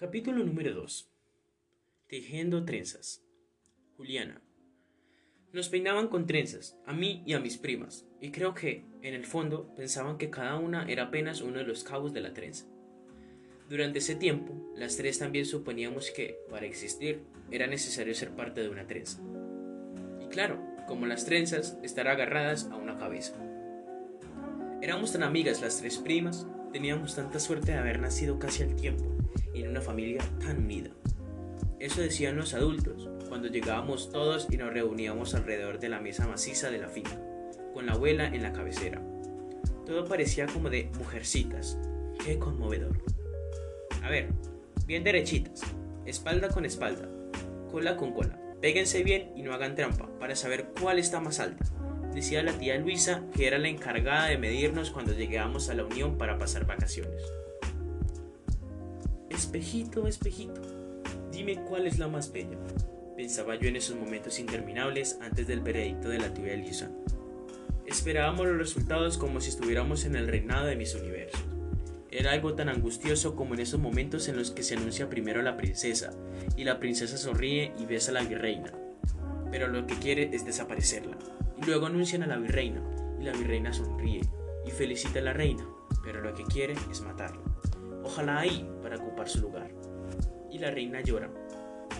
Capítulo número 2. Tejiendo trenzas. Juliana. Nos peinaban con trenzas, a mí y a mis primas, y creo que, en el fondo, pensaban que cada una era apenas uno de los cabos de la trenza. Durante ese tiempo, las tres también suponíamos que, para existir, era necesario ser parte de una trenza. Y claro, como las trenzas, estar agarradas a una cabeza. Éramos tan amigas las tres primas, teníamos tanta suerte de haber nacido casi al tiempo, en una familia tan unida. Eso decían los adultos, cuando llegábamos todos y nos reuníamos alrededor de la mesa maciza de la finca, con la abuela en la cabecera. Todo parecía como de mujercitas. Qué conmovedor. A ver, bien derechitas, espalda con espalda, cola con cola. Péguense bien y no hagan trampa para saber cuál está más alta. Decía la tía Luisa que era la encargada de medirnos cuando llegábamos a la unión para pasar vacaciones. Espejito, espejito, dime cuál es la más bella, pensaba yo en esos momentos interminables antes del veredicto de la tía Elisa. Esperábamos los resultados como si estuviéramos en el reinado de mis universos. Era algo tan angustioso como en esos momentos en los que se anuncia primero la princesa, y la princesa sonríe y besa a la virreina, pero lo que quiere es desaparecerla. Luego anuncian a la virreina, y la virreina sonríe y felicita a la reina, pero lo que quiere es matarla ojalá ahí para ocupar su lugar. Y la reina llora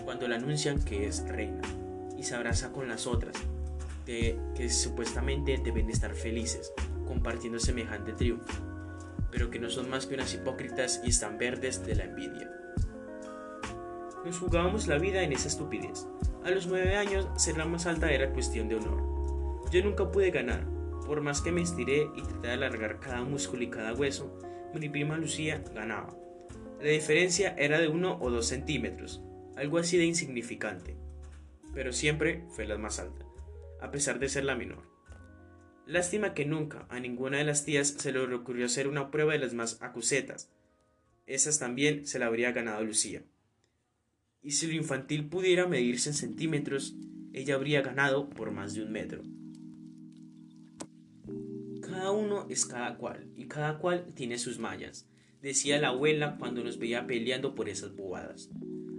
cuando le anuncian que es reina y se abraza con las otras, que supuestamente deben estar felices compartiendo semejante triunfo, pero que no son más que unas hipócritas y están verdes de la envidia. Nos jugábamos la vida en esa estupidez. A los nueve años, ser la más alta era cuestión de honor. Yo nunca pude ganar, por más que me estiré y traté de alargar cada músculo y cada hueso, mi prima Lucía ganaba. La diferencia era de uno o dos centímetros, algo así de insignificante, pero siempre fue la más alta, a pesar de ser la menor. Lástima que nunca a ninguna de las tías se le ocurrió hacer una prueba de las más acusetas. Esas también se la habría ganado Lucía. Y si lo infantil pudiera medirse en centímetros, ella habría ganado por más de un metro. Uno es cada cual, y cada cual tiene sus mallas, decía la abuela cuando nos veía peleando por esas bobadas.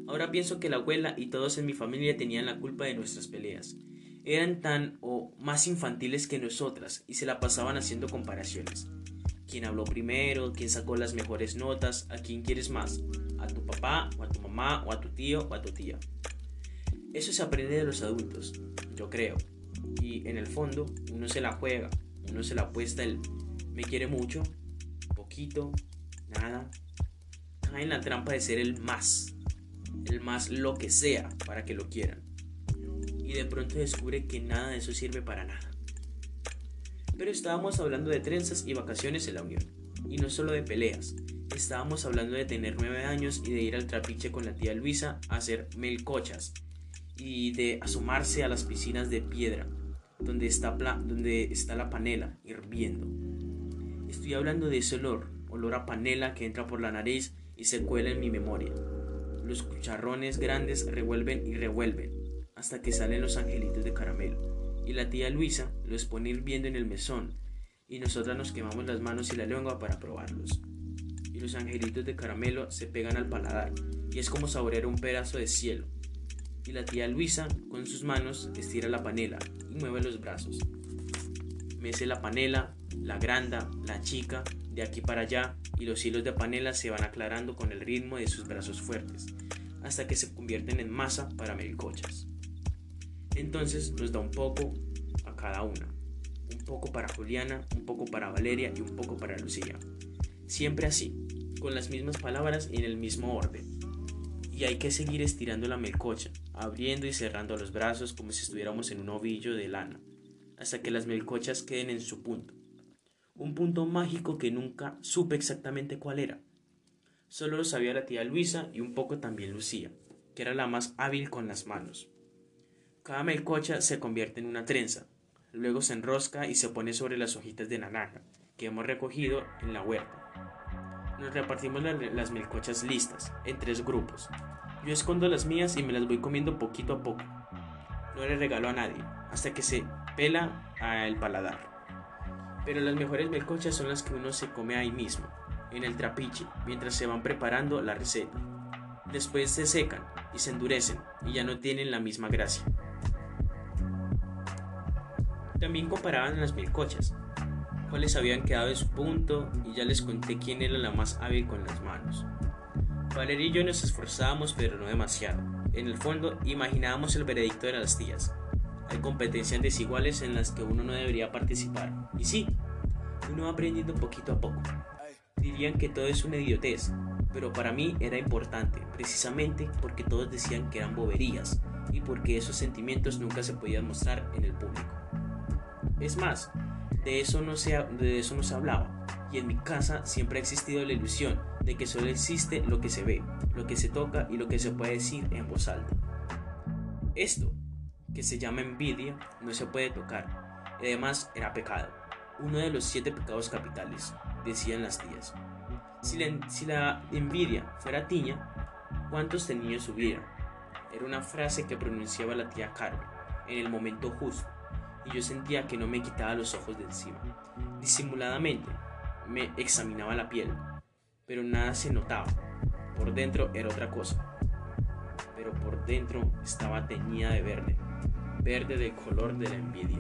Ahora pienso que la abuela y todos en mi familia tenían la culpa de nuestras peleas. Eran tan o más infantiles que nosotras y se la pasaban haciendo comparaciones. ¿Quién habló primero? ¿Quién sacó las mejores notas? ¿A quién quieres más? ¿A tu papá o a tu mamá o a tu tío o a tu tía? Eso se aprende de los adultos, yo creo. Y en el fondo uno se la juega, uno se la apuesta el me quiere mucho, poquito, nada. Cae en la trampa de ser el más, el más lo que sea para que lo quieran. Y de pronto descubre que nada de eso sirve para nada. Pero estábamos hablando de trenzas y vacaciones en la Unión. Y no solo de peleas. Estábamos hablando de tener nueve años y de ir al trapiche con la tía Luisa a hacer melcochas. Y de asomarse a las piscinas de piedra donde está, donde está la panela hirviendo. Estoy hablando de ese olor, olor a panela que entra por la nariz y se cuela en mi memoria. Los cucharrones grandes revuelven y revuelven hasta que salen los angelitos de caramelo. Y la tía Luisa los pone hirviendo en el mesón y nosotras nos quemamos las manos y la lengua para probarlos. Y los angelitos de caramelo se pegan al paladar y es como saborear un pedazo de cielo y la tía Luisa con sus manos estira la panela y mueve los brazos. Mece la panela, la granda, la chica, de aquí para allá y los hilos de panela se van aclarando con el ritmo de sus brazos fuertes, hasta que se convierten en masa para melcochas. Entonces nos da un poco a cada una, un poco para Juliana, un poco para Valeria y un poco para Lucía. Siempre así, con las mismas palabras y en el mismo orden. Y hay que seguir estirando la melcocha, abriendo y cerrando los brazos como si estuviéramos en un ovillo de lana, hasta que las melcochas queden en su punto. Un punto mágico que nunca supe exactamente cuál era. Solo lo sabía la tía Luisa y un poco también Lucía, que era la más hábil con las manos. Cada melcocha se convierte en una trenza, luego se enrosca y se pone sobre las hojitas de naranja que hemos recogido en la huerta. Nos repartimos las melcochas listas, en tres grupos, yo escondo las mías y me las voy comiendo poquito a poco. No le regalo a nadie, hasta que se pela al paladar. Pero las mejores melcochas son las que uno se come ahí mismo, en el trapiche, mientras se van preparando la receta. Después se secan y se endurecen y ya no tienen la misma gracia. También comparaban las melcochas, cuáles habían quedado en su punto y ya les conté quién era la más hábil con las manos. Valeria y yo nos esforzábamos pero no demasiado. En el fondo imaginábamos el veredicto de las tías. Hay competencias desiguales en las que uno no debería participar. Y sí, uno va aprendiendo poquito a poco. Dirían que todo es una idiotez, pero para mí era importante, precisamente porque todos decían que eran boberías y porque esos sentimientos nunca se podían mostrar en el público. Es más, de eso no se, de eso no se hablaba, y en mi casa siempre ha existido la ilusión de que solo existe lo que se ve, lo que se toca y lo que se puede decir en voz alta. Esto, que se llama envidia, no se puede tocar, y además era pecado, uno de los siete pecados capitales, decían las tías. Si la, envidia fuera tiña, ¿cuántos niños hubiera? Era una frase que pronunciaba la tía Carmen en el momento justo y yo sentía que no me quitaba los ojos de encima. Disimuladamente me examinaba la piel, pero nada se notaba. Por dentro era otra cosa, pero por dentro estaba teñida de verde, verde del color de la envidia.